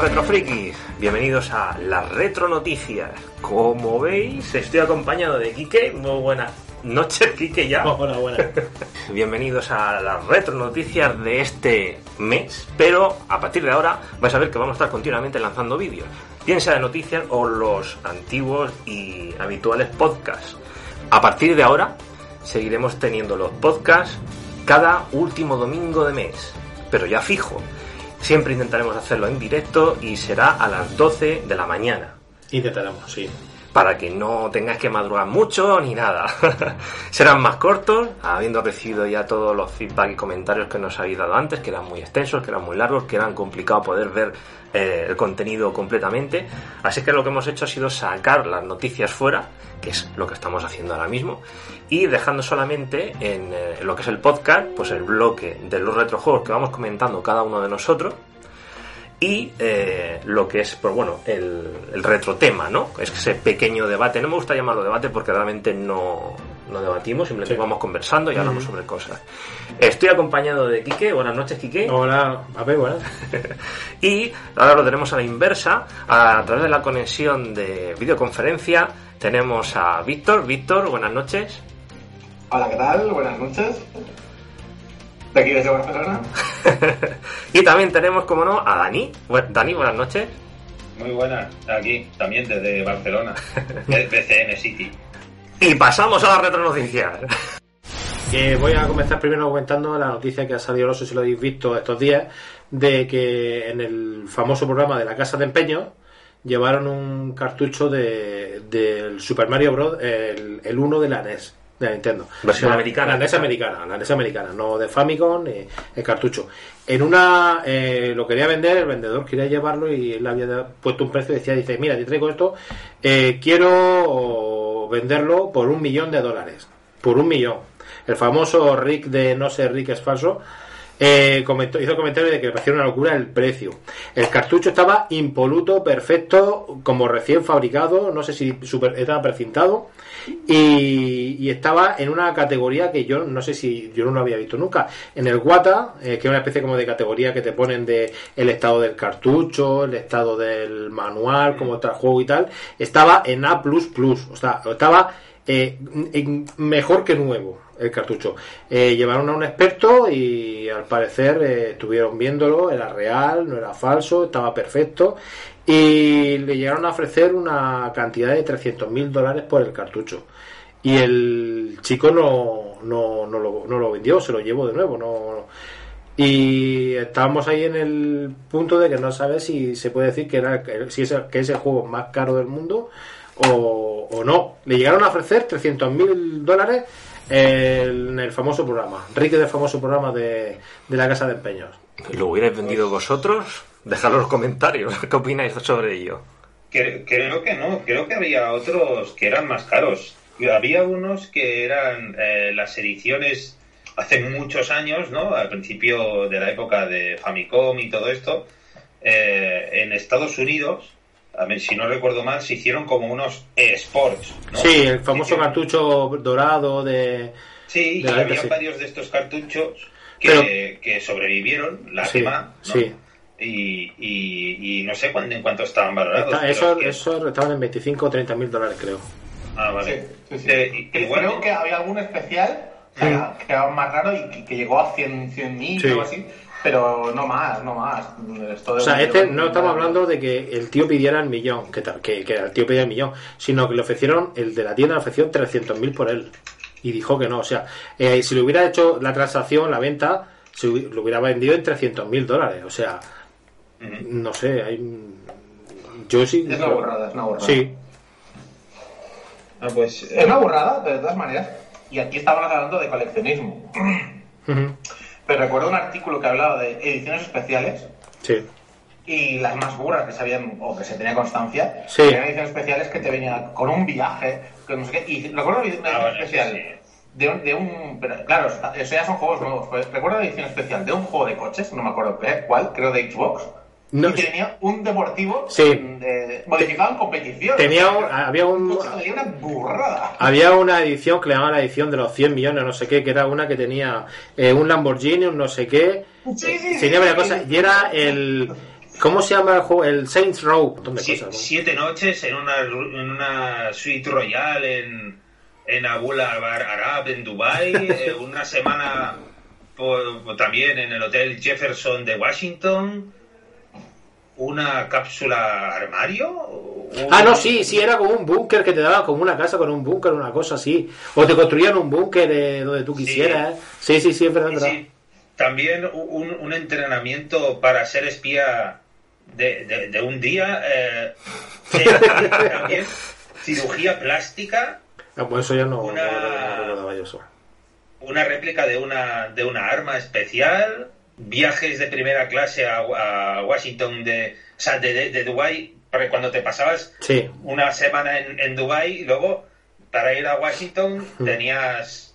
retrofrikis, bienvenidos a las retro noticias. Como veis, estoy acompañado de Quique. Muy buenas noches, Quique, ya. Hola, buenas. Bienvenidos a las retro noticias de este mes, pero a partir de ahora vais a ver que vamos a estar continuamente lanzando vídeos, bien sea de noticias o los antiguos y habituales podcasts. A partir de ahora seguiremos teniendo los podcasts cada último domingo de mes, pero ya fijo. Siempre intentaremos hacerlo en directo y será a las 12 de la mañana Intentaremos, sí. para que no tengáis que madrugar mucho ni nada. Serán más cortos, habiendo recibido ya todos los feedback y comentarios que nos habéis dado antes, que eran muy extensos, que eran muy largos, que eran complicado poder ver eh, el contenido completamente. Así que lo que hemos hecho ha sido sacar las noticias fuera, que es lo que estamos haciendo ahora mismo, y dejando solamente en eh, lo que es el podcast, pues el bloque de los retrojuegos que vamos comentando cada uno de nosotros y eh, lo que es, pues bueno, el, el retrotema, ¿no? Es ese pequeño debate. No me gusta llamarlo debate porque realmente no, no debatimos, simplemente Sí. vamos conversando y hablamos sobre cosas. Estoy acompañado de Quique. Buenas noches, Quique. Hola, a ver, buenas. Y ahora lo tenemos a la inversa, a través de la conexión de videoconferencia. Tenemos a Víctor. Víctor, buenas noches. Hola, ¿qué tal? Buenas noches. De aquí desde Barcelona. y también tenemos, como no, a Dani. Dani, buenas noches. Muy buena, aquí también desde Barcelona, de BCN City. Y pasamos a las retronoticias. Que voy a comenzar primero comentando la noticia que ha salido, no sé si lo habéis visto estos días, de que en el famoso programa de la Casa de Empeño llevaron un cartucho de, del Super Mario Bros. El, el 1 de la NES, de la Nintendo. Versión La- americana. La NES americana, la NES americana, no de Famicom ni el cartucho. En una, eh, lo quería vender, el vendedor quería llevarlo y él había puesto un precio y decía, dice, mira, te traigo esto, eh, quiero venderlo por un millón de dólares. Por un millón. El famoso Rick de No sé, Rick es falso. Eh, comentó, hizo comentario de que le parecía una locura el precio. El cartucho estaba impoluto, perfecto, como recién fabricado, no sé si super- estaba precintado, y, estaba en una categoría que yo no sé si yo no lo había visto nunca. En el WATA, eh, que es una especie como de categoría que te ponen de el estado del cartucho, el estado del manual, cómo está juego y tal, estaba en A++, o sea, estaba eh, mejor que nuevo el cartucho. Eh, llevaron a un experto y al parecer eh, estuvieron viéndolo, era real, no era falso, estaba perfecto y le llegaron a ofrecer una cantidad de 300 mil dólares por el cartucho. Y el chico no, no, no, lo, no lo vendió, se lo llevó de nuevo. No, y estábamos ahí en el punto de que no sabes si se puede decir que, era, si es, que es el juego más caro del mundo o, o no. Le llegaron a ofrecer 300 mil dólares en el famoso programa, Rick del famoso programa de, de la Casa de Empeños. ¿Lo hubierais vendido vosotros? Dejadlo en los comentarios. ¿Qué opináis sobre ello? Cre- Creo que no, creo que había otros que eran más caros. Había unos que eran eh, las ediciones hace muchos años, ¿no? Al principio de la época de Famicom y todo esto, eh, en Estados Unidos, a ver, si no recuerdo mal, se hicieron como unos eSports, ¿no? Sí, el famoso Hicieron- cartucho dorado de... Sí, de y había sí. varios de estos cartuchos que, Pero- que sobrevivieron, Sí, lástima, ¿no? sí. Y, y, y no sé cuándo, en cuánto estaban valorados. Está- eso, que- eso estaban en 25 o 30 mil dólares, creo. Ah, vale. Sí, sí, sí. Eh, y- Creo- que había algún especial que era, que era más raro y que, que llegó a 100 100.000 Sí. o algo así, pero no más, no más. Esto O sea, este no estamos hablando de que el tío pidiera el millón, que, tal- que, que el tío pidiera el millón, sino que le ofrecieron, el de la tienda le ofreció 300 mil por él. Y dijo que no, o sea, eh, si le hubiera hecho la transacción, la venta, se lo hubiera vendido en 300 mil dólares. O sea, no sé, hay... Yo sí... Es una burrada, es una burrada. Sí, Ah, pues. Es una burrada, de todas maneras. Y aquí estábamos hablando de coleccionismo. Ujú. Pero recuerdo un artículo que hablaba de ediciones especiales sí. y las más burras que se habían o que se tenía constancia Sí. eran ediciones especiales que te venían con un viaje que no sé qué y recuerdo una edición Ah, bueno, especial sí, sí. de un, de un pero, claro eso ya son juegos nuevos recuerdo una edición especial de un juego de coches no me acuerdo qué, cuál creo de Xbox No, y tenía un deportivo Sí. eh, modificado en competición Tenía O sea, un- había un- una burrada Había una edición que le llamaban la edición de los 100 millones, no sé qué, que era una que tenía eh, un Lamborghini, un no sé qué, Sí, sí, sí, tenía varias sí. cosas, y era el... ¿Cómo se llama el juego? El Saints Row. Siete noches en una, en una suite royal en, en Abu Dhabi Arab, en Dubai eh, una semana por también en el Hotel Jefferson de Washington, una cápsula armario. un- Ah, no, sí, sí, era como un búnker que te daba como una casa con un búnker, una cosa así. O te construían un búnker eh, donde tú Sí. quisieras. ¿eh? Sí, sí, sí, es verdad, Sí, sí. También un, un entrenamiento para ser espía de, de- de un día. eh, eh, también cirugía plástica, pues eso ya no, Una- no- no recordaba yo eso. una réplica de una, de una arma especial, viajes de primera clase a, a Washington, de, o sea, de, de, de Dubái, cuando te pasabas Sí, una semana en, en Dubái y luego para ir a Washington tenías,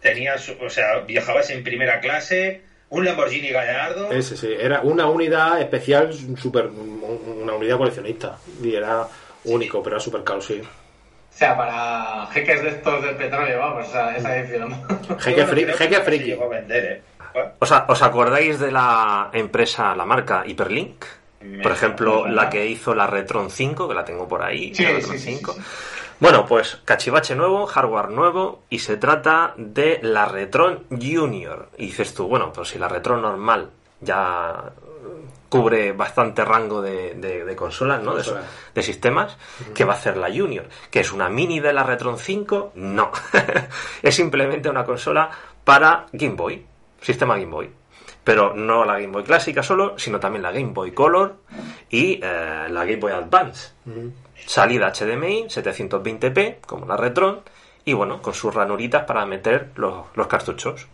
tenías, o sea, viajabas en primera clase, un Lamborghini Gallardo. ese sí. Era una unidad especial, super, una unidad coleccionista. Y era único, pero era súper caro, sí. O sea, para jeques de estos del petróleo, vamos, esa, esa edición. Jeque, Bueno, fri- creo jeque se friki. llegó a vender, ¿eh? ¿Os, a- os acordáis de la empresa, la marca Hyperlink? Por ejemplo, la que hizo la Retron 5, que la tengo por ahí. Sí, la Retron sí, sí, 5. sí. Bueno, pues cachivache nuevo, hardware nuevo, y se trata de la Retron Junior. Y dices tú, bueno, pues si la Retron normal ya cubre bastante rango de, de- de consolas, ¿no? De, Consolas. de sistemas, ¿qué va a hacer la Junior? ¿Que es una mini de la Retron 5? No. es simplemente una consola para Game Boy, sistema Game Boy. Pero no la Game Boy clásica solo, sino también la Game Boy Color y eh, la Game Boy Advance. Salida HDMI 720p, como la Retron, y bueno, con sus ranuritas para meter los, los cartuchos.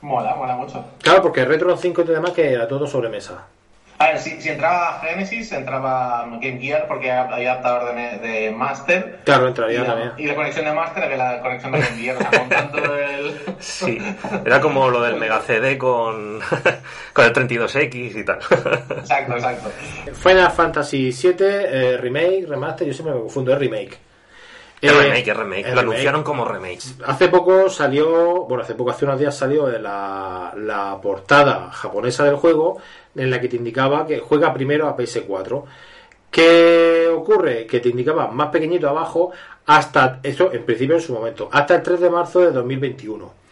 mola, mola mucho. Claro, porque Retro 5 y demás que era todo sobre mesa. A ver, si, si entraba Genesis, entraba Game Gear porque había adaptador de, de Master. Claro, Y entraría la, también. y la conexión de Master había la conexión de Game Gear, o sea, contando el... Sí, era como lo del Mega CD con, con el 32X y tal. Exacto, exacto. Final Fantasy VII, eh, remake, remaster, yo siempre me confundo, es remake. Es Eh, remake, es remake. Lo remake. anunciaron como remakes. Hace poco salió, bueno, hace poco, hace unos días salió la, la portada japonesa del juego en la que te indicaba que juega primero a PS4. ¿Qué ocurre? Que te indicaba más pequeñito abajo hasta, eso en principio en su momento, hasta el 3 de marzo de 2021.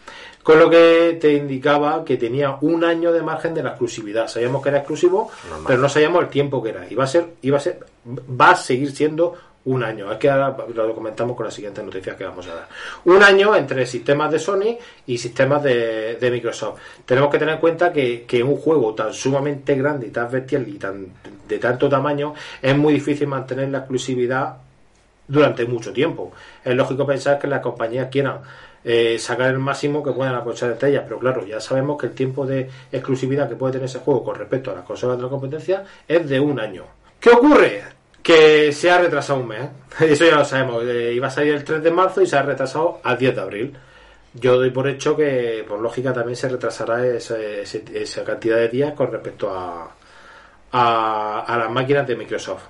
Con lo que te indicaba que tenía un año de margen de la exclusividad. Sabíamos que era exclusivo, Normal. pero no sabíamos el tiempo que era. Iba a ser, iba a ser, va a seguir siendo un año. Es que ahora lo comentamos con las siguientes noticias que vamos a dar. Un año entre sistemas de Sony y sistemas de, Microsoft. Tenemos que tener en cuenta que, que un juego tan sumamente grande y tan bestial y tan de tanto tamaño es muy difícil mantener la exclusividad durante mucho tiempo. Es lógico pensar que las compañías quieran eh, sacar el máximo que puedan aprovechar de ellas, pero claro, ya sabemos que el tiempo de exclusividad que puede tener ese juego con respecto a las consolas de la competencia es de un año. ¿Qué ocurre? Que se ha retrasado un mes. Eso ya lo sabemos. Eh, iba a salir el 3 de marzo y se ha retrasado al 10 de abril. Yo doy por hecho que, por lógica, también se retrasará ese- ese- esa cantidad de días con respecto a, a, a las máquinas de Microsoft.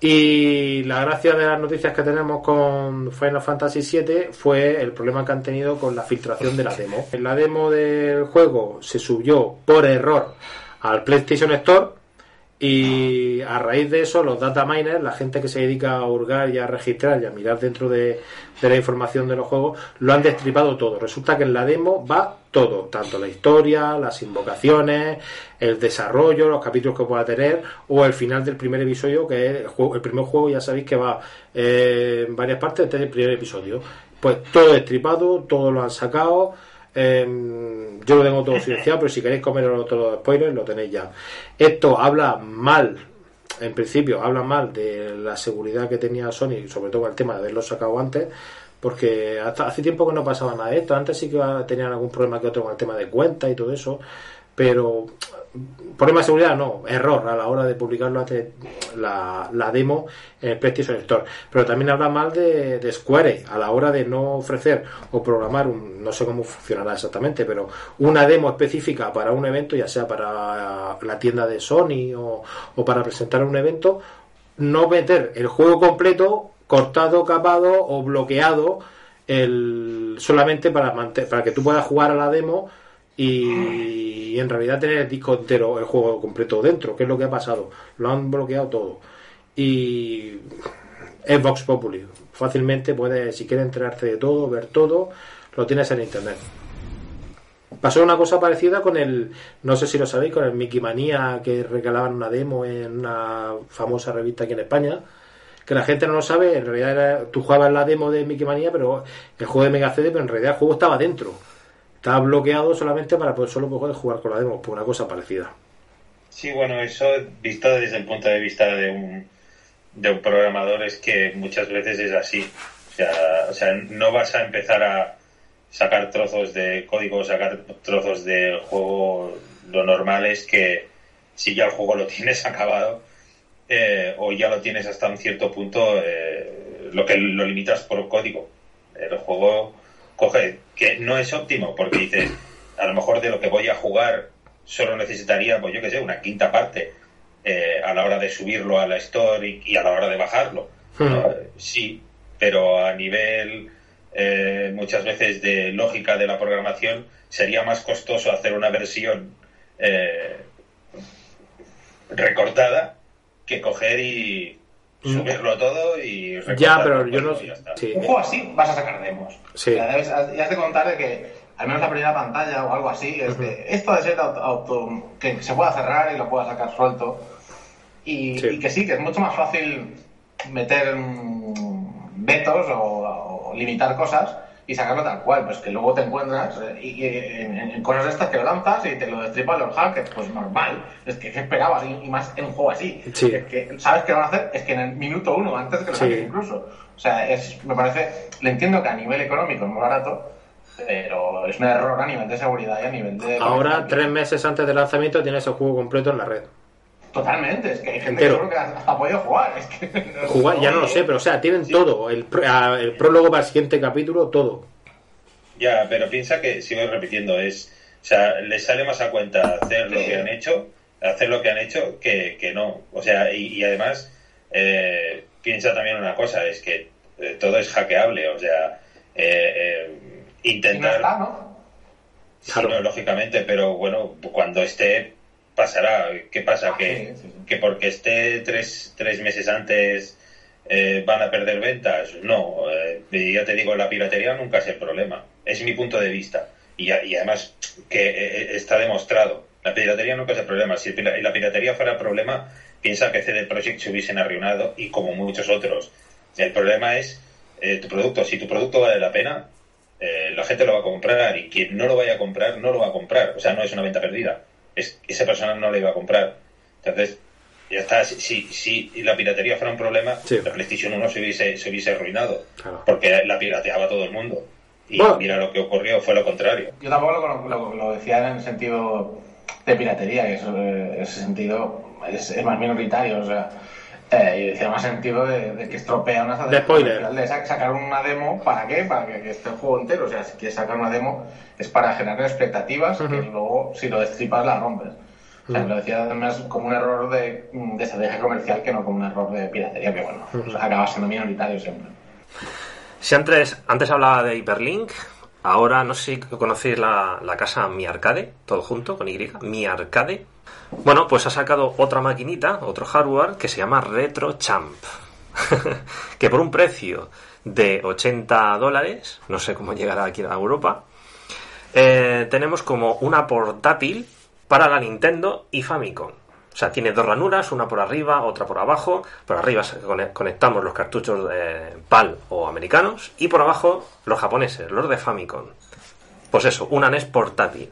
Y la gracia de las noticias que tenemos con Final Fantasy VII fue el problema que han tenido con la filtración de la demo. La demo del juego se subió por error al PlayStation Store y a raíz de eso los data miners, la gente que se dedica a hurgar y a registrar y a mirar dentro de, la información de los juegos, lo han destripado todo. Resulta que en la demo va todo, tanto la historia, las invocaciones, el desarrollo, los capítulos que pueda tener, o el final del primer episodio, que es el, juego, el primer juego, ya sabéis que va eh, en varias partes del primer episodio. Pues todo destripado, todo lo han sacado. Eh, yo lo tengo todo silenciado, pero si queréis comer todos los spoilers, lo tenéis ya. Esto habla mal, en principio, habla mal de la seguridad que tenía Sony, sobre todo el tema de haberlo sacado antes, porque hasta hace tiempo que no pasaba nada de esto. Antes sí que tenían algún problema que otro con el tema de cuenta y todo eso, pero problema de seguridad no, error a la hora de publicarlo la, la demo en el PlayStation Store. Pero también habla mal de, Square a la hora de no ofrecer o programar un, no sé cómo funcionará exactamente, pero una demo específica para un evento, ya sea para la tienda de Sony o, o para presentar un evento, no meter el juego completo cortado, capado o bloqueado el, solamente para, para que tú puedas jugar a la demo y, en realidad tener el disco entero, el juego completo dentro, que es lo que ha pasado. Lo han bloqueado todo. Y es Vox Populi. Fácilmente puedes, si quieres enterarte de todo, ver todo, lo tienes en internet. Pasó una cosa parecida con el, no sé si lo sabéis, con el Mickey Manía que regalaban una demo en una famosa revista aquí en España. Que la gente no lo sabe, en realidad era, tú jugabas la demo de Mickey Manía, pero el juego de Mega CD, pero en realidad el juego estaba dentro. Estaba bloqueado solamente para poder solo poder jugar con la demo, por una cosa parecida. Sí, bueno, eso visto desde el punto de vista de un, de un programador es que muchas veces es así. O sea, o sea, no vas a empezar a sacar trozos de código, sacar trozos del juego. Lo normal es que si ya el juego lo tienes acabado eh, o ya lo tienes hasta un cierto punto, eh, lo que lo limitas por código. El juego coge, que no es óptimo, porque dices, a lo mejor de lo que voy a jugar solo necesitaría, pues yo que sé, una quinta parte eh, a la hora de subirlo a la store y, a la hora de bajarlo. Hmm. Sí, pero a nivel eh, muchas veces de lógica de la programación sería más costoso hacer una versión eh, recortada que coger y. subirlo todo y ya pero yo no un juego así vas a sacar demos. Sí. ya, debes, has de contar de que al menos la primera pantalla o algo así es de, esto de ser auto, que se pueda cerrar y lo pueda sacar suelto. Y, que sí que es mucho más fácil meter mm, vetos o limitar cosas y sacarlo tal cual, pues que luego te encuentras eh, y, en, cosas estas que lo lanzas y te lo destripan los hackers, pues normal, es que ¿qué esperabas? Y, más en un juego así, que sabes que van a hacer, es que en el minuto uno, antes que lo saques incluso, o sea, es, me parece, le entiendo que a nivel económico es muy barato, pero es un error a nivel de seguridad y a nivel de... Ahora, tres meses antes del lanzamiento, tienes el juego completo en la red. Totalmente, es que hay gente que, que hasta ha podido jugar. Es que jugar, ya no lo sé, pero o sea, tienen todo. El, el prólogo para el siguiente capítulo, todo. Ya, pero piensa que, sigo repitiendo, es. O sea, les sale más a cuenta hacer lo que han hecho, hacer lo que han hecho, que, que no. O sea, y, además, eh, piensa también una cosa, es que eh, todo es hackeable, o sea, eh, intentar. ¿no? Claro. lógicamente, pero bueno, cuando esté pasará. ¿Qué pasa? Ah, que, que porque esté tres, tres meses antes eh, van a perder ventas. No, eh, ya te digo, la piratería nunca es el problema. Es mi punto de vista. Y, y además que eh, está demostrado. La piratería nunca es el problema. Si la piratería fuera el problema, piensa que CD Projekt se hubiesen arruinado y como muchos otros. El problema es tu producto. Si tu producto vale la pena, la gente lo va a comprar y quien no lo vaya a comprar, no lo va a comprar. O sea, no es una venta perdida es, esa persona no le iba a comprar. Entonces, ya está, si, si, la piratería fuera un problema, la PlayStation 1 se hubiese, se hubiese arruinado, porque la pirateaba todo el mundo. Y mira lo que ocurrió, fue lo contrario. Yo tampoco lo, decía en el sentido de piratería, que eso, ese sentido es, más minoritario, o sea, eh, y decía más sentido de, que estropea una de spoiler. De sacar una demo, ¿para qué? Para que, esté el juego entero. O sea, si quieres sacar una demo es para generar expectativas que luego, si lo destripas, la rompes. O sea, lo decía además como un error de, de, estrategia comercial que no como un error de piratería, que bueno, acaba siendo minoritario siempre. Si antes, antes hablaba de Hyperlink, ahora no sé si conocéis la, la casa Mi Arcade, todo junto, con Y, Mi Arcade. Bueno, pues ha sacado otra maquinita, otro hardware que se llama Retro Champ. que por un precio de 80 dólares, no sé cómo llegará aquí a Europa, eh, tenemos como una portátil para la Nintendo y Famicom. O sea, tiene dos ranuras, una por arriba, otra por abajo. Por arriba conectamos los cartuchos de PAL o americanos y por abajo los japoneses, los de Famicom. Pues eso, una NES portátil.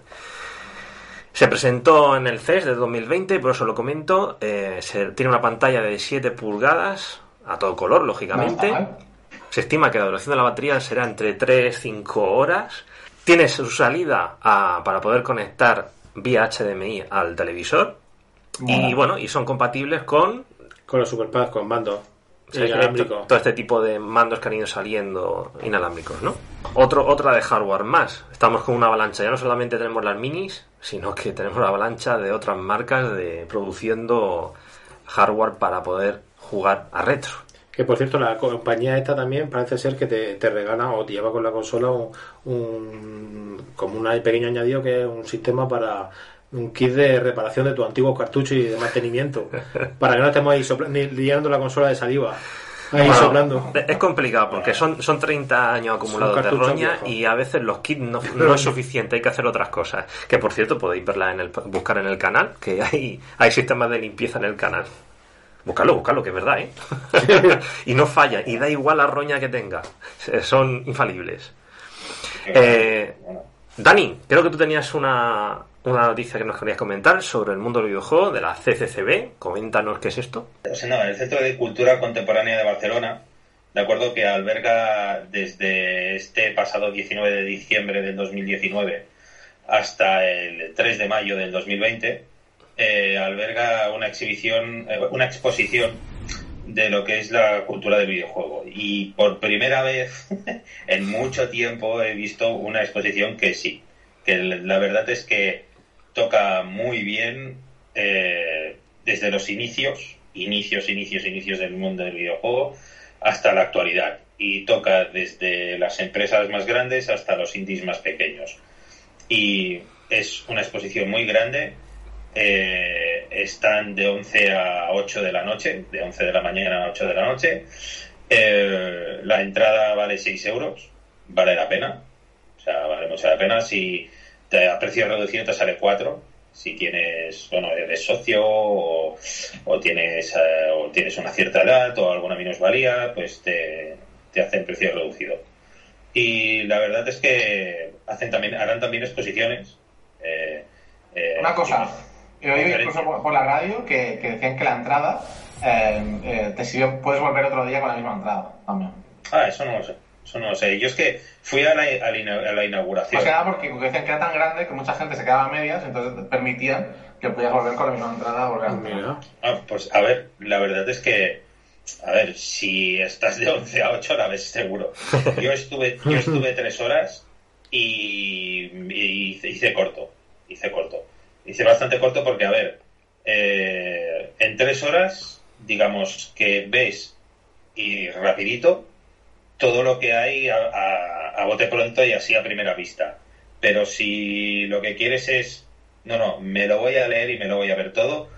Se presentó en el CES de 2020, por eso lo comento. Eh, tiene una pantalla de 7 pulgadas, a todo color, lógicamente. Se estima que la duración de la batería será entre 3-5 horas. Tiene su salida para poder conectar vía HDMI al televisor. Y bueno, y son compatibles con. Con los superpads, con mando. Todo este tipo de mandos que han ido saliendo inalámbricos, ¿no? Otro, otra de hardware más. Estamos con una avalancha. Ya no solamente tenemos las minis, sino que tenemos la avalancha de otras marcas de produciendo hardware para poder jugar a retro. Que por cierto, la compañía esta también parece ser que te, te regala o te lleva con la consola un, como un pequeño añadido que es un sistema para un kit de reparación de tu antiguo cartucho y de mantenimiento para que no estemos ahí ni llenando la consola de saliva ahí soplando es complicado porque son, son 30 años acumulados de roña y a veces los kits no, no, es suficiente hay que hacer otras cosas que por cierto podéis verla en el buscar en el canal que hay, hay sistemas de limpieza en el canal Búscalo, búscalo, que es verdad, ¿eh? y no falla, y da igual la roña que tenga. Son infalibles. Eh, Dani, creo que tú tenías una, una noticia que nos querías comentar sobre el mundo del videojuego de la CCCB. Coméntanos qué es esto. Pues el Centro de Cultura Contemporánea de Barcelona, de acuerdo que alberga desde este pasado 19 de diciembre del 2019 hasta el 3 de mayo del 2020, eh, alberga una exhibición, eh, una exposición de lo que es la cultura del videojuego. Y por primera vez en mucho tiempo he visto una exposición que sí, que la verdad es que toca muy bien eh, desde los inicios, inicios, inicios, inicios del mundo del videojuego, hasta la actualidad. Y toca desde las empresas más grandes hasta los indies más pequeños. Y es una exposición muy grande. Eh, están de 11 a 8 de la noche, de 11 de la mañana a 8 de la noche. Eh, la entrada vale 6 euros, vale la pena. O sea, vale mucho la pena. Si a precio reducido te sale 4 si tienes, bueno, eres socio o, tienes eh, o tienes una cierta edad o alguna minusvalía, pues te, te hacen precio reducido. Y la verdad es que hacen también harán también exposiciones. Eh, eh, una cosa, he oído incluso por, la radio que, decían que la entrada te sirve, puedes volver otro día con la misma entrada también. Ah, eso no lo sé. Eso no lo sé. Yo es que fui a la, a la, inauguración. Más que nada porque decían que era tan grande que mucha gente se quedaba a medias, entonces permitían que podías volver con la misma entrada. Volver ah, pues a ver, la verdad es que, a ver, si estás de 11 a 8 la ves seguro. Yo estuve, yo estuve tres horas y, hice, corto. Hice corto. Hice bastante corto porque, a ver, eh, en tres horas, digamos que ves y rapidito todo lo que hay a, bote pronto y así a primera vista. Pero si lo que quieres es, no, no, me lo voy a leer y me lo voy a ver todo,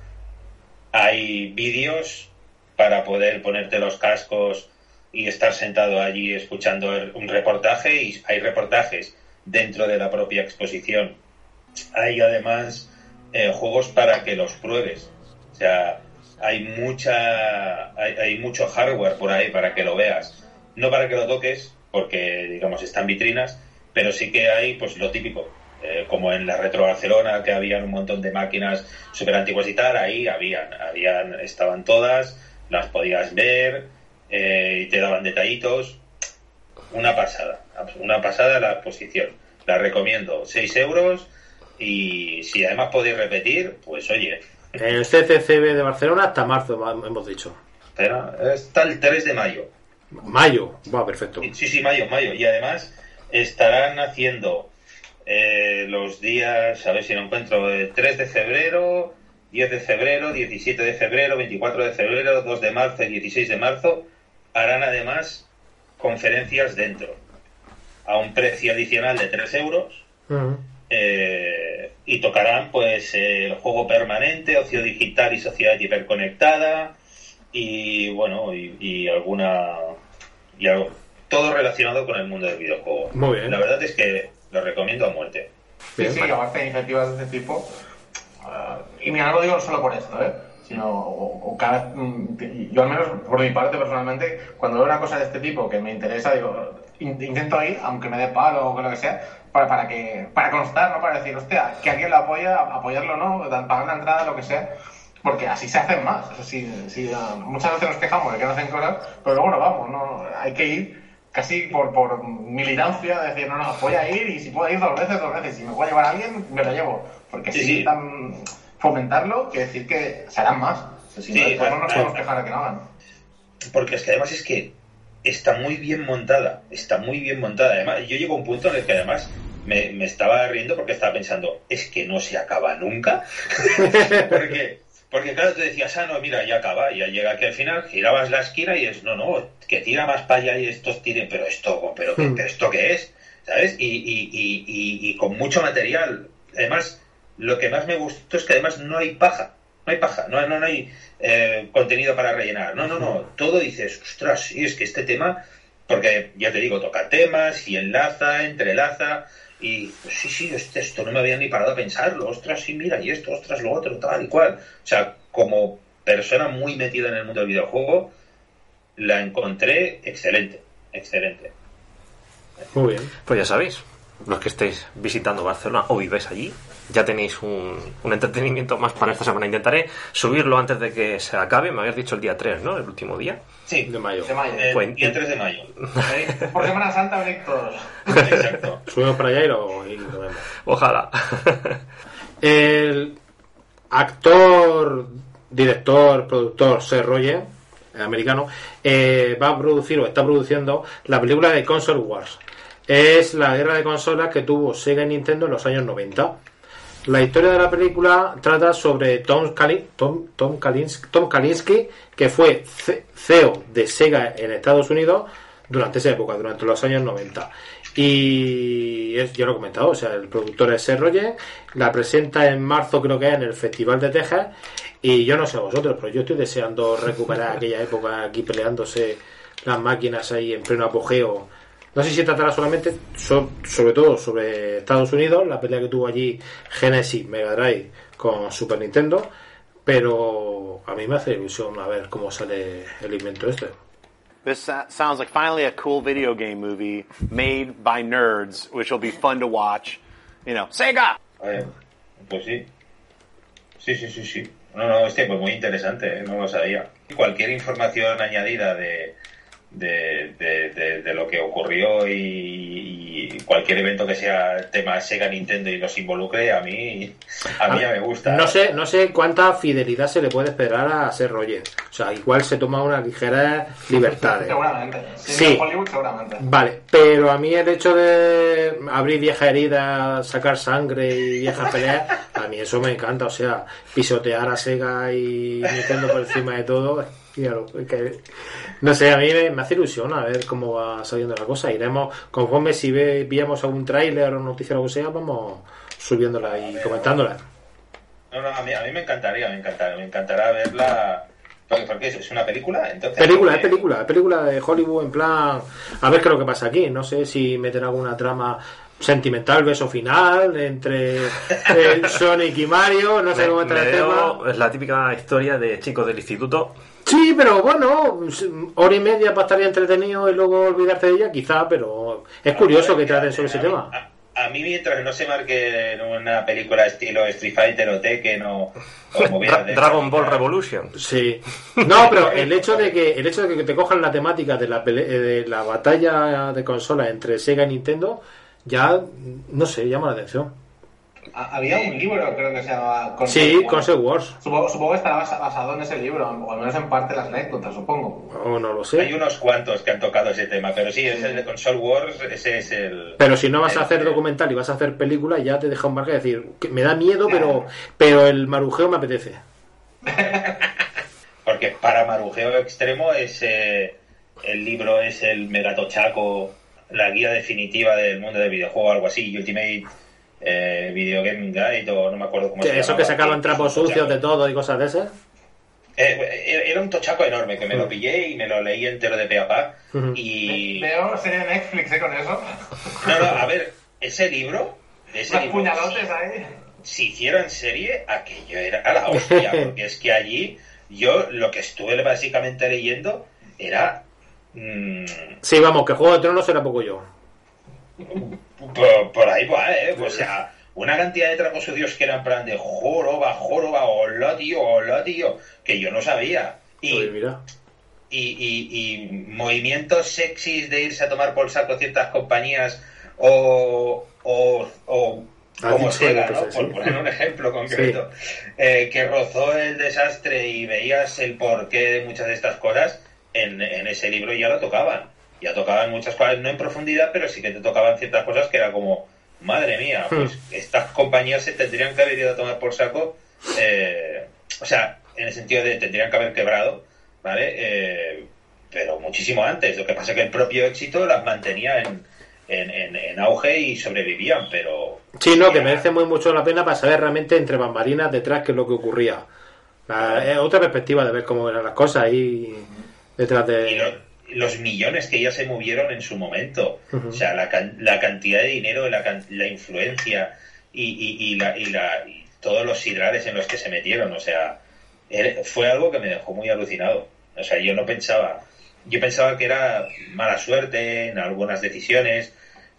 hay vídeos para poder ponerte los cascos y estar sentado allí escuchando un reportaje y hay reportajes dentro de la propia exposición. Hay además eh, juegos para que los pruebes. O sea, hay mucha hay, hay mucho hardware por ahí para que lo veas no para que lo toques, porque digamos están vitrinas, pero sí que hay pues lo típico, eh, como en la Retro Barcelona, que habían un montón de máquinas súper antiguas y tal, ahí habían, habían, estaban todas, las podías ver eh, y te daban detallitos. Una pasada, una pasada la exposición. La recomiendo, 6 euros y si además podéis repetir, pues oye. El CCCB de Barcelona hasta marzo, hemos dicho. Está el 3 de mayo. Mayo, va, perfecto. Sí, sí, mayo, mayo. Y además estarán haciendo eh, los días, a ver si lo encuentro, 3 eh, de febrero, 10 de febrero, 17 de febrero, 24 de febrero, 2 de marzo y 16 de marzo. Harán además conferencias dentro, a un precio adicional de 3 euros. Eh, y tocarán pues el juego permanente, ocio digital y sociedad hiperconectada y bueno y alguna y algo, todo relacionado con el mundo del videojuego. Muy bien. La verdad es que lo recomiendo a muerte. Sí, sí, aparte de iniciativas de este tipo, uh, y mira, no lo digo solo por esto, ¿eh? sino o, cada vez, mm, yo al menos por mi parte personalmente, cuando veo una cosa de este tipo que me interesa, digo, intento ir, aunque me dé palo o lo que sea, para, para que para constar, ¿no? Para decir, hostia, que alguien lo apoya, apoyarlo, ¿no? Pagar la entrada, lo que sea porque así se hacen más. muchas veces nos quejamos de que no hacen cosas, pero luego no vamos, no, hay que ir casi por, por militancia, decir, no, no, voy a ir y si puedo ir dos veces, dos veces. Si me puede llevar a alguien, me lo llevo. Porque si fomentarlo, quiere decir que serán más. Si no, no nos podemos quejar de que no hagan. Porque es que además es que está muy bien montada, está muy bien montada. Además, yo llego a un punto en el que además me, me estaba riendo porque estaba pensando, es que no se acaba nunca. porque Porque claro, tú decías, ah, no, mira, ya acaba, ya llega aquí al final, girabas la esquina y es, no, no, que tira más para allá y estos tiren, pero esto, pero, Hmm. pero esto qué es, ¿sabes? Y, y, y, y, y con mucho material. Además, lo que más me gustó es que además no hay paja, no hay paja, no, no, no hay eh, contenido para rellenar, no, no, no, todo dices, ostras, sí, es que este tema, porque ya te digo, toca temas y enlaza, entrelaza, y pues, sí, sí, este- esto no me había ni parado a pensarlo, ostras, sí, mira, y esto, ostras, lo otro, tal y cual. O sea, como persona muy metida en el mundo del videojuego, la encontré excelente, excelente. Muy bien. Pues ya sabéis, los que estéis visitando Barcelona o vivéis allí, ya tenéis un, un entretenimiento más para esta semana. Intentaré subirlo antes de que se acabe. Me habías dicho el día 3, ¿no? El último día. Sí, De mayo. De mayo. el Pues, día 3 de mayo. Por Semana Santa venid todos. Exacto. Subimos para allá y lo, y lo vemos. Ojalá. El actor, director, productor Seth Rogen, eh, americano, eh, va a producir o está produciendo la película de Console Wars. Es la guerra de consolas que tuvo Sega y Nintendo en los años 90. La historia de la película trata sobre Tom, Kali- Tom, Kalinske, que fue CEO de Sega en Estados Unidos durante esa época, durante los años 90. Y es, yo lo he comentado, o sea, el productor es Seth Rogen, la presenta en marzo creo que es en el Festival de Texas, y yo no sé vosotros, pero yo estoy deseando recuperar aquella época aquí peleándose las máquinas ahí en pleno apogeo. No sé si tratará solamente, so- sobre todo sobre Estados Unidos, la pelea que tuvo allí Genesis Mega Drive con Super Nintendo, pero a mí me hace ilusión a ver cómo sale el invento este. This so- sounds like finally a cool video game movie made by nerds, which will be fun to watch. You know, Sega! Eh, pues sí. Sí, sí, sí, sí. No, no, este pues muy interesante, ¿eh? no lo sabía. Cualquier información añadida de, de, de, de- de lo que ocurrió y, y cualquier evento que sea tema Sega Nintendo y los involucre, a mí, a mí ya me gusta. No sé, no sé cuánta fidelidad se le puede esperar a Seth Rogen. O sea, igual se toma unas ligeras libertades. Seguramente. Sí. Sí. Hollywood, seguramente. Vale, pero a mí el hecho de abrir viejas heridas, sacar sangre y viejas peleas, a mí eso me encanta. O sea, pisotear a Sega y Nintendo por encima de todo. Que- no sé, a mí me, me hace ilusión a ver cómo va saliendo la cosa. Iremos, conforme si ve, veamos algún tráiler o noticia o lo que sea, vamos subiéndola y comentándola. No, no, a mí, a mí me encantaría, me encantará, me encantará verla. Porque, porque es una película, entonces. Película, eh, es película, es película de Hollywood en plan. A ver qué es lo que pasa aquí. No sé si meter alguna trama sentimental, beso final entre eh, Sonic y Mario. No sé Me- cómo está el tema. es la típica historia de chicos del instituto. Sí, pero bueno, hora y media para estar ya entretenido y luego olvidarte de ella, quizá, pero es curioso que traten sobre ese tema. A, a mí, mientras no se marque en una película estilo Street Fighter o Tekken o, o de- Dragon Ball Revolution. Sí. No, pero el hecho de que el hecho de que te cojan la temática de la pele- de la batalla de consola entre Sega y Nintendo ya no sé, llama la atención. Ha- Había un libro, creo que se llamaba Console Sí, Wars. Console Wars. Supongo, supongo que estará basa- basado en ese libro, o al menos en parte las anécdotas, supongo. O no lo Hay sé. unos cuantos que han tocado ese tema, pero sí, es el de Console Wars, ese es el... Pero si no vas a el- hacer documental y vas a hacer película, ya te deja un marca de decir, que me da miedo, pero pero el marujeo me apetece. Porque para marujeo extremo es eh, el libro es el Megatochaco, la guía definitiva del mundo del videojuego, algo así, Ultimate eh, Video Game Guide, o no me acuerdo cómo eso que sacaban trapos sucios de todo y cosas de esas. Eh, era un tochaco enorme que me lo pillé y me lo leí entero de pe a pa. Y. Veo serie de Netflix, ¿eh? Con eso. No, no, a ver, ese libro. Ese Unos libro, puñalotes ahí. si hicieran serie, aquello era a la hostia, porque es que allí yo lo que estuve básicamente leyendo era mm, Sí, vamos, que Juego de Tronos era poco yo. Por, por ahí va, ¿eh? O sea, una cantidad de trapos sucios que eran plan de joroba, joroba, hola tío, hola tío, que yo no sabía. Y, Oye, mira. y, y- y movimientos sexys de irse a tomar por saco ciertas compañías o, o, o Has como Sega, ¿no? por poner un ejemplo concreto, eh, que rozó el desastre y veías el porqué de muchas de estas cosas, en, en ese libro ya lo tocaban. Ya tocaban muchas cosas, no en profundidad, pero sí que te tocaban ciertas cosas que era como, madre mía, pues estas compañías se tendrían que haber ido a tomar por saco. eh, o sea, en el sentido de tendrían que haber quebrado, ¿vale? Eh, pero muchísimo antes. Lo que pasa es que el propio éxito las mantenía en, en, en, auge y sobrevivían, pero... Sí, no, que merece muy mucho la pena para saber realmente entre bambalinas detrás qué es lo que ocurría. es otra perspectiva de ver cómo eran las cosas ahí detrás de... los millones que ya se movieron en su momento, o sea, la, la, cantidad de dinero, la, la influencia y, y, la, y, la, y todos los sidrales en los que se metieron, o sea, fue algo que me dejó muy alucinado. O sea, yo no pensaba, yo pensaba que era mala suerte en algunas decisiones,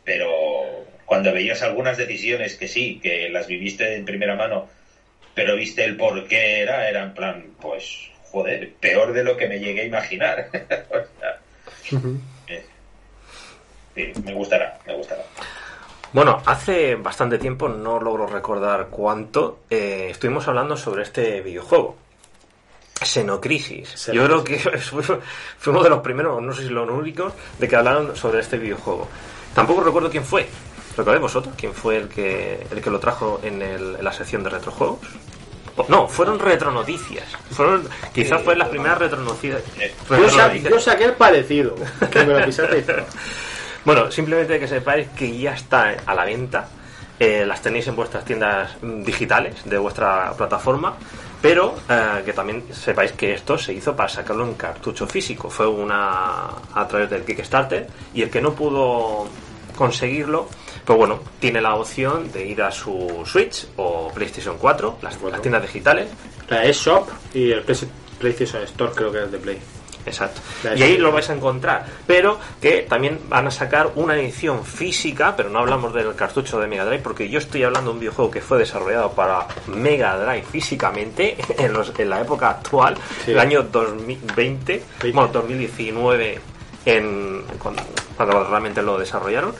pero cuando veías algunas decisiones que sí, que las viviste en primera mano, pero viste el por qué era, era en plan, pues, joder, peor de lo que me llegué a imaginar. Eh, sí, me gustará, me gustará. Bueno, hace bastante tiempo, no logro recordar cuánto, eh, estuvimos hablando sobre este videojuego. Xenocrisis. Yo creo que fue, uno de los primeros, no sé si los únicos, de que hablaron sobre este videojuego. Tampoco recuerdo quién fue. ¿Recordáis vosotros quién fue el que, el que lo trajo en, el, en la sección de retrojuegos? No, fueron retronoticias. Fueron, quizás fue las primeras retronoticias. Yo, saqué el parecido. Que me lo bueno, simplemente que sepáis que ya está a la venta. Eh, las tenéis en vuestras tiendas digitales de vuestra plataforma pero eh, que también sepáis que esto se hizo para sacarlo en cartucho físico. Fue una a través del Kickstarter y el que no pudo conseguirlo, pues bueno, tiene la opción de ir a su Switch o PlayStation 4, las, las tiendas digitales. La eShop y el PlayStation Store creo que es de Play. Exacto. Y ahí lo vais a encontrar. Pero que también van a sacar una edición física, pero no hablamos del cartucho de Mega Drive, porque yo estoy hablando de un videojuego que fue desarrollado para Mega Drive físicamente en, los, en la época actual, el año 2020, bueno, 2019, en, cuando, realmente lo desarrollaron.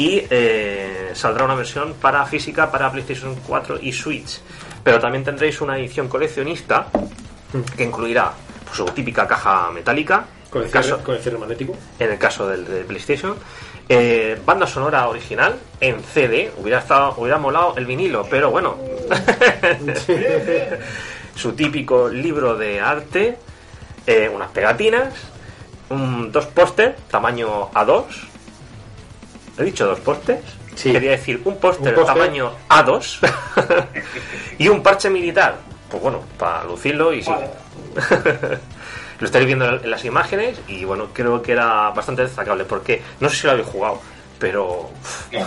Y eh, saldrá una versión para física para PlayStation 4 y Switch. Pero también tendréis una edición coleccionista que incluirá su típica caja metálica. Con el, caso, con el magnético. En el caso del, de PlayStation. Eh, banda sonora original en CD. Hubiera, estado, hubiera molado el vinilo, pero bueno. su típico libro de arte. Eh, unas pegatinas. Un, dos póster, tamaño A2. ¿He dicho dos pósters? Quería decir un póster tamaño A2 y un parche militar. Pues bueno, para lucirlo y sí. lo estáis viendo en las imágenes y bueno, creo que era bastante destacable porque no sé si lo habéis jugado, pero...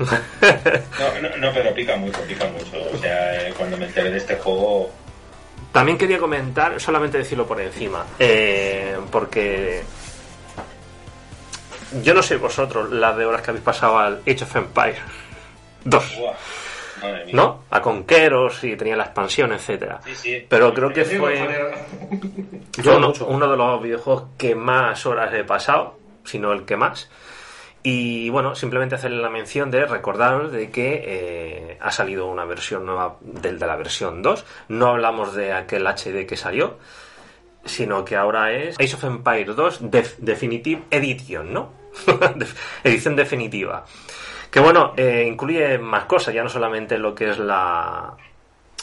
No. no, pero pica mucho, pica mucho. O sea, eh, cuando me enteré de este juego... También quería comentar, solamente decirlo por encima, eh, porque yo no sé vosotros las de horas que habéis pasado al Age of Empires 2. ¿no? A Conqueros y tenía la expansión, etcétera. Pero creo que fue uno, de los videojuegos que más horas he pasado, si no el que más. Y bueno, simplemente hacerle la mención de recordaros de que eh, ha salido una versión nueva del de la versión 2. No hablamos de aquel HD que salió, sino que ahora es Age of Empires 2 Definitive Edition, ¿no? Edición definitiva. Que bueno, eh, incluye más cosas, ya no solamente lo que es la,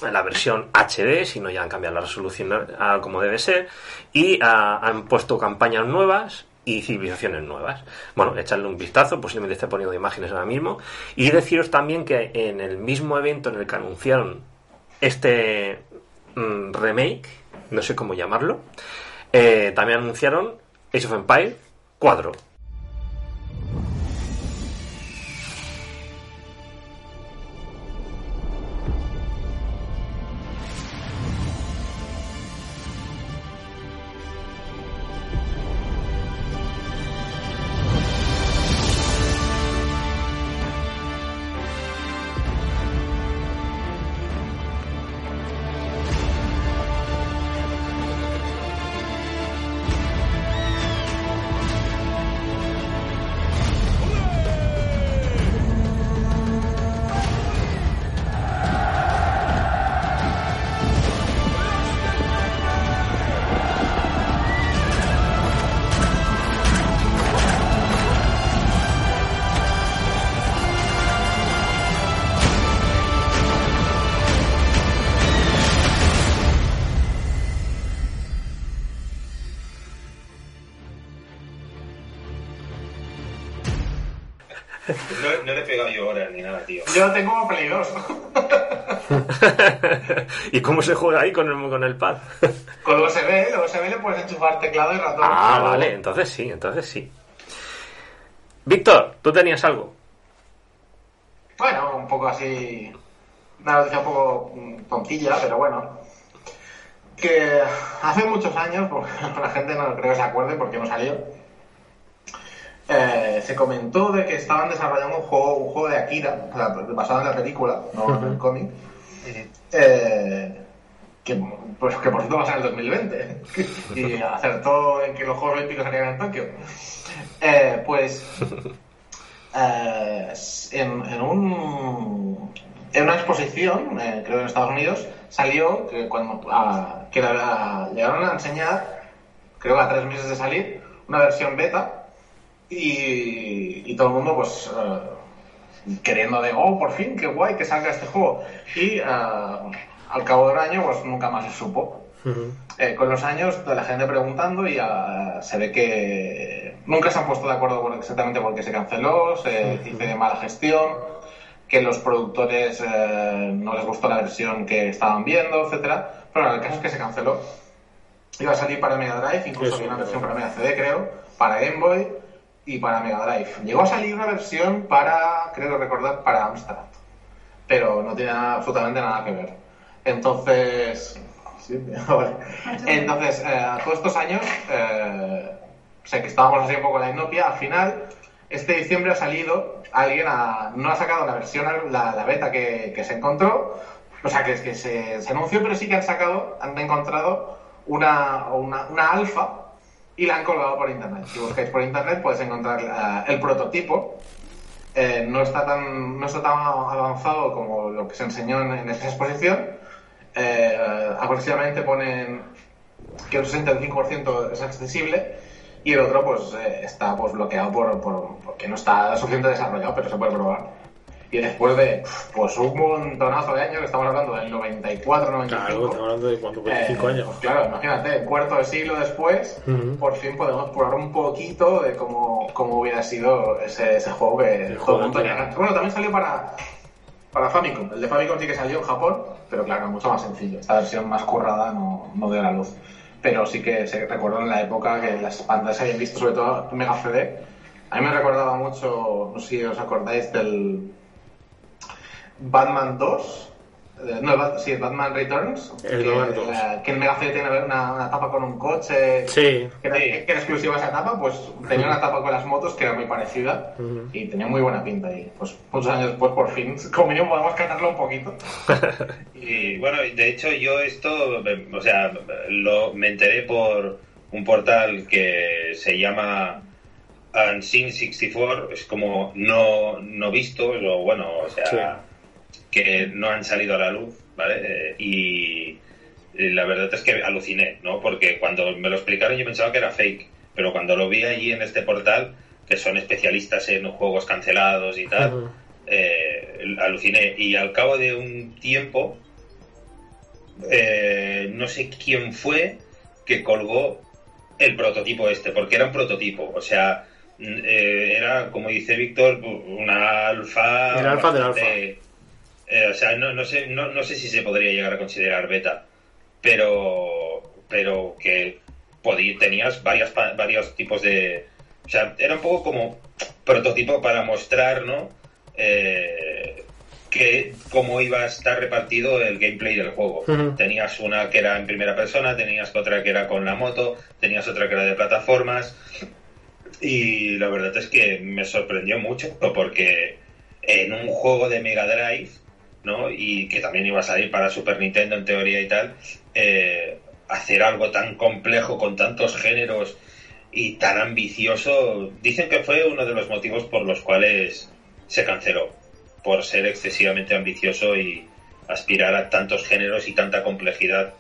la versión HD, sino ya han cambiado la resolución a como debe ser y han puesto campañas nuevas y civilizaciones nuevas. Bueno, echarle un vistazo, posiblemente esté poniendo imágenes ahora mismo. Y deciros también que en el mismo evento en el que anunciaron este mm, remake, no sé cómo llamarlo, eh, también anunciaron Age of Empire 4. No, le he pegado yo horas ni nada, tío. Yo tengo Play 2. ¿Y cómo se juega ahí con el, con el pad? Con USB, el USB le puedes enchufar teclado y ratón. Ah, vale, entonces sí, entonces sí. Víctor, ¿tú tenías algo? Bueno, un poco así. Una noticia un poco mm, tontilla, pero bueno. Que hace muchos años, porque la gente no creo que se acuerde porque no salió. Eh, se comentó de que estaban desarrollando un juego, un juego de Akira, o sea, basado en la película, no en el cómic. eh, que, pues, que por cierto va a ser en el 2020 y acertó en que los Juegos Olímpicos salieran en Tokio. Eh, pues eh, en, en un en una exposición, eh, creo en Estados Unidos, salió que cuando a- que la- la- llegaron a enseñar, creo que a tres meses de salir, una versión beta y, y todo el mundo pues eh, queriendo de, oh, por fin, qué guay que salga este juego. Y eh, al cabo de un año pues nunca más se supo. Eh, con los años, la gente preguntando y ah, se ve que nunca se han puesto de acuerdo por exactamente por qué se canceló, se dice de mala gestión, que los productores eh, no les gustó la versión que estaban viendo, etcétera. Pero bueno, el caso es que se canceló. Iba a salir para Mega Drive, incluso había una versión para Mega CD, creo, para Game Boy y para Mega Drive. Llegó a salir una versión para, creo recordar, para Amstrad. Pero no tiene nada- absolutamente nada que ver. Entonces. Sí, vale. Entonces, eh, a todos estos años, eh, sé que estábamos así un poco en la inopia. Al final, este diciembre ha salido alguien, a- no ha sacado la versión, la, la beta que, que se encontró, o sea, que, que se, se anunció, pero sí que han sacado, han encontrado una, una, una alfa y la han colgado por internet. Si buscáis por internet, podéis encontrar eh, el prototipo. Eh, no, está tan, no está tan avanzado como lo que se enseñó en, esa exposición. Eh, aproximadamente ponen que un 65% es accesible y el otro pues está pues bloqueado por, por- porque no está suficiente desarrollado, pero se puede probar. Y después de pues un montonazo de años, que estamos hablando del 94, 95. Claro, estamos hablando de cuánto, 25 Eh, años. pues claro, imagínate, cuarto de siglo después, Ujú. por fin podemos probar un poquito de cómo, cómo hubiera sido ese, ese juego que todo juego el mundo tenía ganas. Bueno, también salió para, para Famicom. El de Famicom sí que salió en Japón, pero claro, mucho más sencillo. Esta versión más currada no, no dio la luz. Pero sí que se recuerdo en la época que las pantallas se habían visto, sobre todo Mega CD. A mí me recordaba mucho, no sé si os acordáis del Batman 2. eh, No, sí, el Batman Returns. El que, Batman 2. eh, que en Mega CD tiene una, una tapa con un coche. Sí. Que era, Sí. que era exclusiva esa etapa, pues tenía una etapa con las motos que era muy parecida y tenía muy buena pinta. Y pues muchos años después, por fin, como mínimo podemos catarlo un poquito. Y bueno, de hecho yo esto, o sea, lo, me enteré por un portal que se llama Unseen 64, es como no, no visto, o bueno, o sea, que no han salido a la luz, ¿vale? Eh, y la verdad es que aluciné, ¿no? Porque cuando me lo explicaron yo pensaba que era fake, pero cuando lo vi allí en este portal, que son especialistas en juegos cancelados y tal, eh, aluciné. Y al cabo de un tiempo, eh, no sé quién fue que colgó el prototipo este, porque era un prototipo, o sea, eh, era, como dice Víctor, una alfa... El alfa del bastante- eh, o sea, no, no, sé, no, no sé si se podría llegar a considerar beta, pero, pero que podí- tenías varias, varios tipos de... O sea, era un poco como prototipo para mostrar, ¿no? Eh, que cómo iba a estar repartido el gameplay del juego. Tenías una que era en primera persona, tenías otra que era con la moto, tenías otra que era de plataformas. Y la verdad es que me sorprendió mucho porque en un juego de Mega Drive, ¿no? Y que también iba a salir para Super Nintendo en teoría y tal, eh, hacer algo tan complejo con tantos géneros y tan ambicioso, dicen que fue uno de los motivos por los cuales se canceló, por ser excesivamente ambicioso y aspirar a tantos géneros y tanta complejidad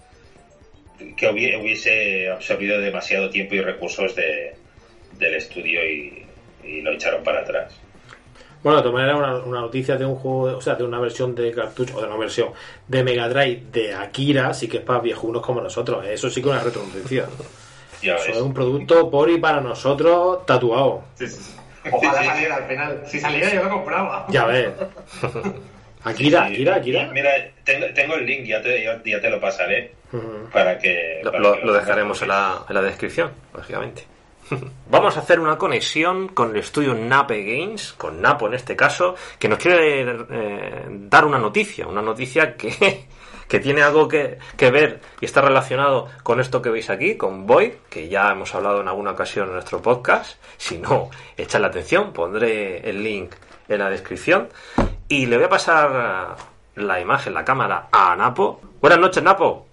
que hubie- hubiese absorbido demasiado tiempo y recursos de, del estudio y, y lo echaron para atrás. Bueno, de todas maneras, una, una noticia de un juego, o sea, de una versión de cartucho, o de una versión de Mega Drive de Akira, sí que es para viejunos como nosotros. ¿eh? Eso sí que es una retronoticia. Eso es un producto por y para nosotros tatuado. Sí, sí, sí. Ojalá saliera al final. Si saliera yo lo compraba. Ya ves. Akira, Akira, Akira. Mira, tengo, tengo el link, ya te, ya, ya te lo pasaré. Para que. Lo, para lo- que lo dejaremos en la, en la descripción, lógicamente. Vamos a hacer una conexión con el estudio Nape Games, con Napo en este caso, que nos quiere eh, dar una noticia, una noticia que, que tiene algo que, que ver y está relacionado con esto que veis aquí, con Void, que ya hemos hablado en alguna ocasión en nuestro podcast. Si no, echadle atención, pondré el link en la descripción. Y le voy a pasar la imagen, la cámara a Napo. Buenas noches, Napo.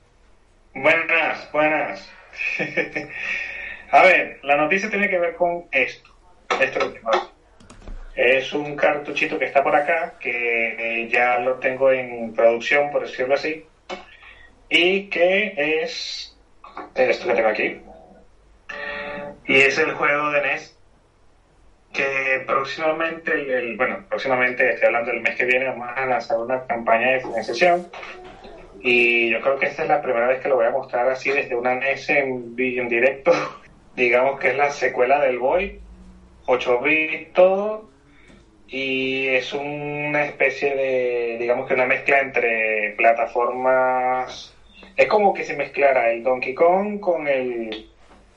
Buenas, buenas. A ver, la noticia tiene que ver con esto. Esto es un cartuchito que está por acá, que ya lo tengo en producción, por decirlo así. Y que es esto que tengo aquí. Y es el juego de NES que próximamente, el- el- bueno, próximamente, estoy hablando del mes que viene, vamos a lanzar una campaña de financiación y yo creo que esta es la primera vez que lo voy a mostrar así desde una NES en, en directo. Digamos que es la secuela del Boy, 8 bits todo, y es una especie de, digamos que una mezcla entre plataformas. Es como que se mezclara el Donkey Kong con el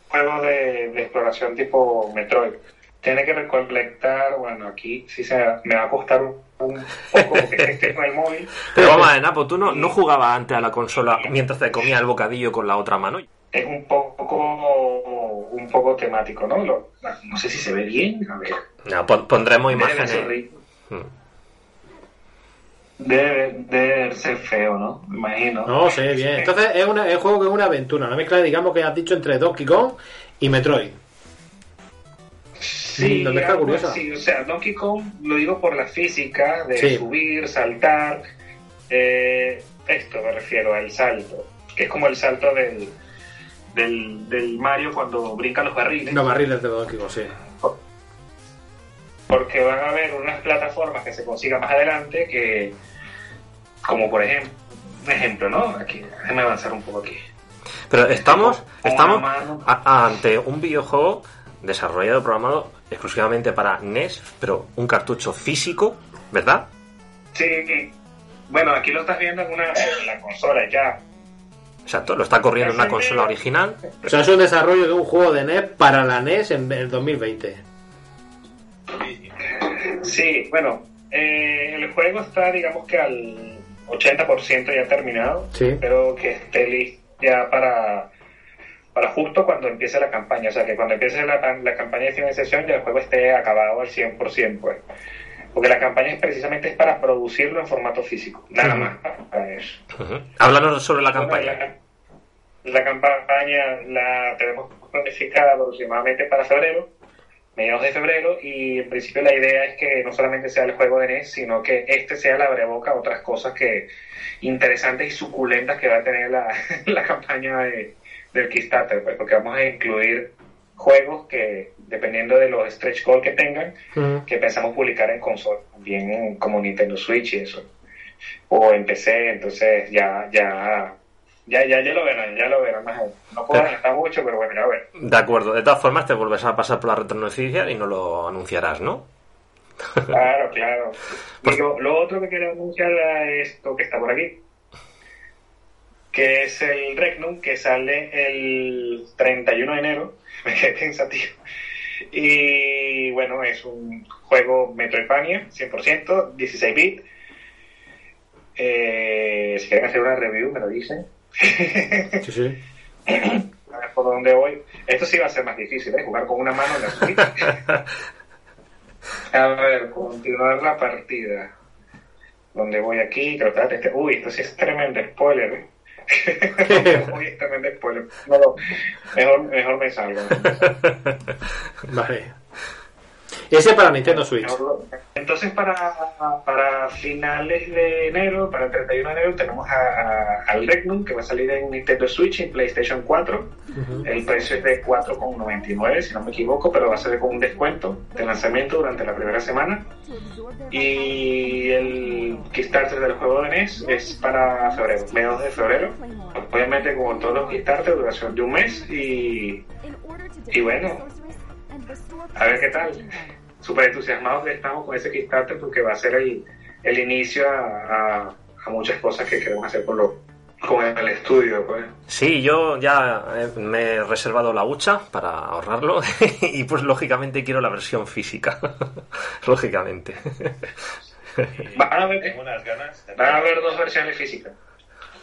juego de, de exploración tipo Metroid. Tiene que recolectar, bueno, aquí sí se me va a costar un, poco porque este es con el móvil. Pero vamos a ver, Napo, tú no, no jugabas antes a la consola mientras te comías el bocadillo con la otra mano. es un poco un poco temático, ¿no? Lo- no sé si se ve bien, a ver. No, pon- pondremos Debe imágenes. ser rico. Mm. Debe, debe ser feo, ¿no? Me imagino. No, ve bien. Entonces es, una, es un juego que es una aventura, una mezcla, digamos, que has dicho entre Donkey Kong y Metroid. Sí, mezcla algo curiosa. así. O sea, Donkey Kong lo digo por la física de Sí. subir, saltar. eh, esto me refiero al salto, que es como el salto del, del, del Mario cuando brinca los barriles. Los barriles de Donkey Kong, sí. porque van a haber unas plataformas que se consigan más adelante que, como por ejemplo, un ejemplo, ¿no? Aquí, déjame avanzar un poco aquí. Pero estamos, estamos a- ante un videojuego desarrollado, programado exclusivamente para NES, pero un cartucho físico, ¿verdad? Sí, bueno, aquí lo estás viendo en, una, en la consola ya. Exacto, lo está corriendo en una consola original. O sea, es un desarrollo de un juego de NES para la NES en el 2020. Sí, bueno, eh, el juego está, digamos que al 80% ya terminado. Sí. Espero que esté listo ya para, para justo cuando empiece la campaña. O sea, que cuando empiece la, la campaña de financiación ya el juego esté acabado al 100%, pues. Porque la campaña es precisamente es para producirlo en formato físico. Nada más para eso. Háblanos sobre la Bueno, campaña. La, la campaña la tenemos planificada aproximadamente para febrero, mediados de febrero, y en principio la idea es que no solamente sea el juego de NES, sino que este sea la abreboca a otras cosas que interesantes y suculentas que va a tener la, la campaña de, del Kickstarter, pues, porque vamos a incluir juegos que, dependiendo de los stretch goals que tengan, que pensamos publicar en consola, también como Nintendo Switch y eso, o en PC, entonces ya, ya, ya, ya, ya lo verán, ya lo verán más. No puedo adelantar mucho, pero bueno, ya ver. De acuerdo, de todas formas te volverás a pasar por la retronoticia y no lo anunciarás, ¿no? Claro, claro. Lo, lo otro que quiero anunciar es esto que está por aquí, que es el Regnum, que sale el 31 de enero, me quedé pensativo. Y bueno, es un juego Metroidvania, 100%, 16 bits. Eh, si quieren hacer una review, me lo dicen. Sí, sí. A ver por dónde voy. Esto sí va a ser más difícil, ¿eh? Jugar con una mano en la Switch. A ver, continuar la partida. ¿Dónde voy aquí? Creo que este... Uy, esto sí es tremendo spoiler, ¿eh? Tremendo spoiler. No, no, mejor, mejor me salgo. Vale. Ese para Nintendo Switch. Entonces, para, para finales de enero, para el 31 de enero, tenemos a, a- al Regnum, que va a salir en Nintendo Switch y en PlayStation 4. El precio es de 4,99, si no me equivoco, pero va a ser con un descuento de lanzamiento durante la primera semana. Y el Kickstarter del juego de NES es para febrero, mediados de febrero. Obviamente, como todos los Kickstarter, duración de un mes. Y, y bueno, a ver qué tal. súper entusiasmados que estamos con ese Kickstarter porque va a ser el, el inicio a, a, muchas cosas que queremos hacer con, lo, con el estudio. Pues. Sí, yo ya eh, me he reservado la hucha para ahorrarlo y pues lógicamente quiero la versión física. lógicamente. Van a, haber, van a haber dos versiones físicas.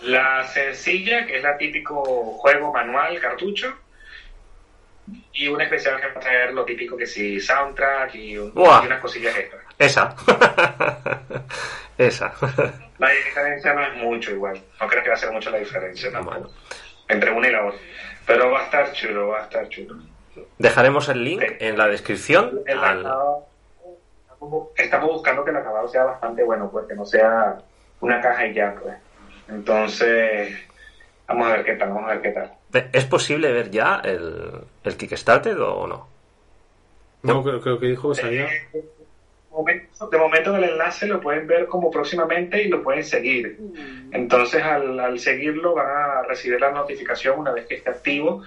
La sencilla, que es la típico juego manual, cartucho, y una especial que va a traer lo típico que sí, soundtrack y, unas cosillas extras. Esa. Esa. La diferencia no es mucho igual. No creo que va a ser mucho la diferencia entre una y la otra. Pero va a estar chulo, va a estar chulo. Dejaremos el link en la descripción. estamos buscando que el acabado sea bastante bueno, pues que no sea una caja y ya, pues. Entonces, vamos a ver qué tal, vamos a ver qué tal. ¿Es posible ver ya el, el Kickstarter o no? No, creo, que dijo que salía. Eh, de momento el enlace lo pueden ver como próximamente y lo pueden seguir. Entonces al, seguirlo van a recibir la notificación una vez que esté activo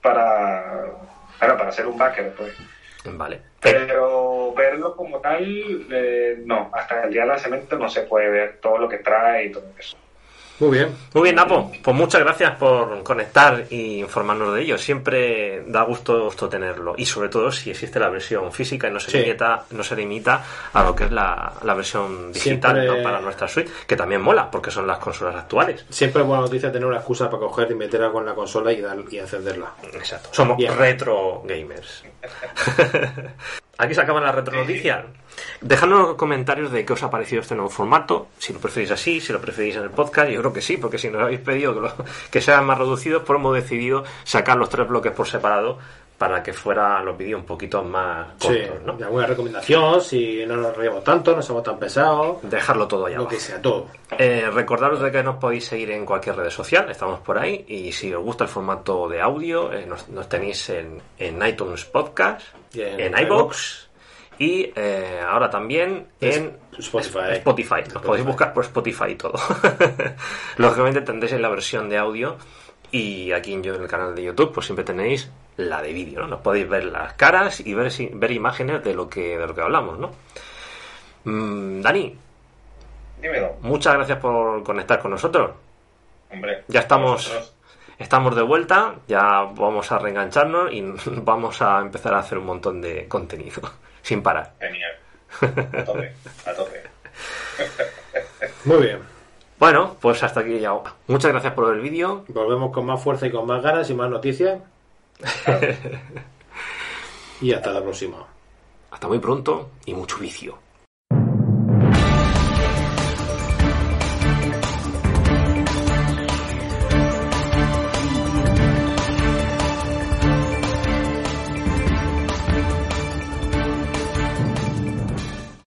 para, para, hacer un backer. Pues. Vale. Pero verlo como tal, eh, no, hasta el día del lanzamiento no se puede ver todo lo que trae y todo eso. Muy bien. Muy bien, Napo. Pues muchas gracias por conectar y informarnos de ello. Siempre da gusto, gusto tenerlo. Y sobre todo si existe la versión física y no se, limita, no se limita a lo que es la, versión digital para nuestra suite, que también mola, porque son las consolas actuales. Siempre es buena noticia tener una excusa para coger y meterla con la consola y, dar, y encenderla. Exacto. Somos retro gamers. Aquí se acaban las retro noticias. Dejadnos los comentarios de qué os ha parecido este nuevo formato, si lo preferís así, si lo preferís en el podcast, yo creo que sí, porque si nos habéis pedido que, sean más reducidos, pues hemos decidido sacar los tres bloques por separado para que fueran los vídeos un poquito más cortos, ¿no? alguna recomendación, si no nos reímos tanto, no somos tan pesados. Dejarlo todo allá. Lo que sea, todo. Eh, recordaros de que nos podéis seguir en cualquier red social, estamos por ahí, y si os gusta el formato de audio, eh, nos, tenéis en, en iTunes Podcast, en, iBox y eh, ahora también en Spotify. Spotify. Nos podéis buscar por Spotify y todo. Lógicamente tendréis en la versión de audio y aquí en, yo, en el canal de YouTube pues siempre tenéis la de vídeo, ¿no? Nos podéis ver las caras y ver, ver imágenes de lo que, de lo que hablamos, ¿no? Mm, Dani. Dímelo. Muchas gracias por conectar con nosotros. Hombre. Ya estamos estamos de vuelta, ya vamos a reengancharnos y vamos a empezar a hacer un montón de contenido sin parar. Genial. A tope, a tope. Muy bien. Bueno, pues hasta aquí ya. Muchas gracias por el vídeo. Volvemos con más fuerza y con más ganas y más noticias. y hasta la próxima. Hasta muy pronto y mucho vicio.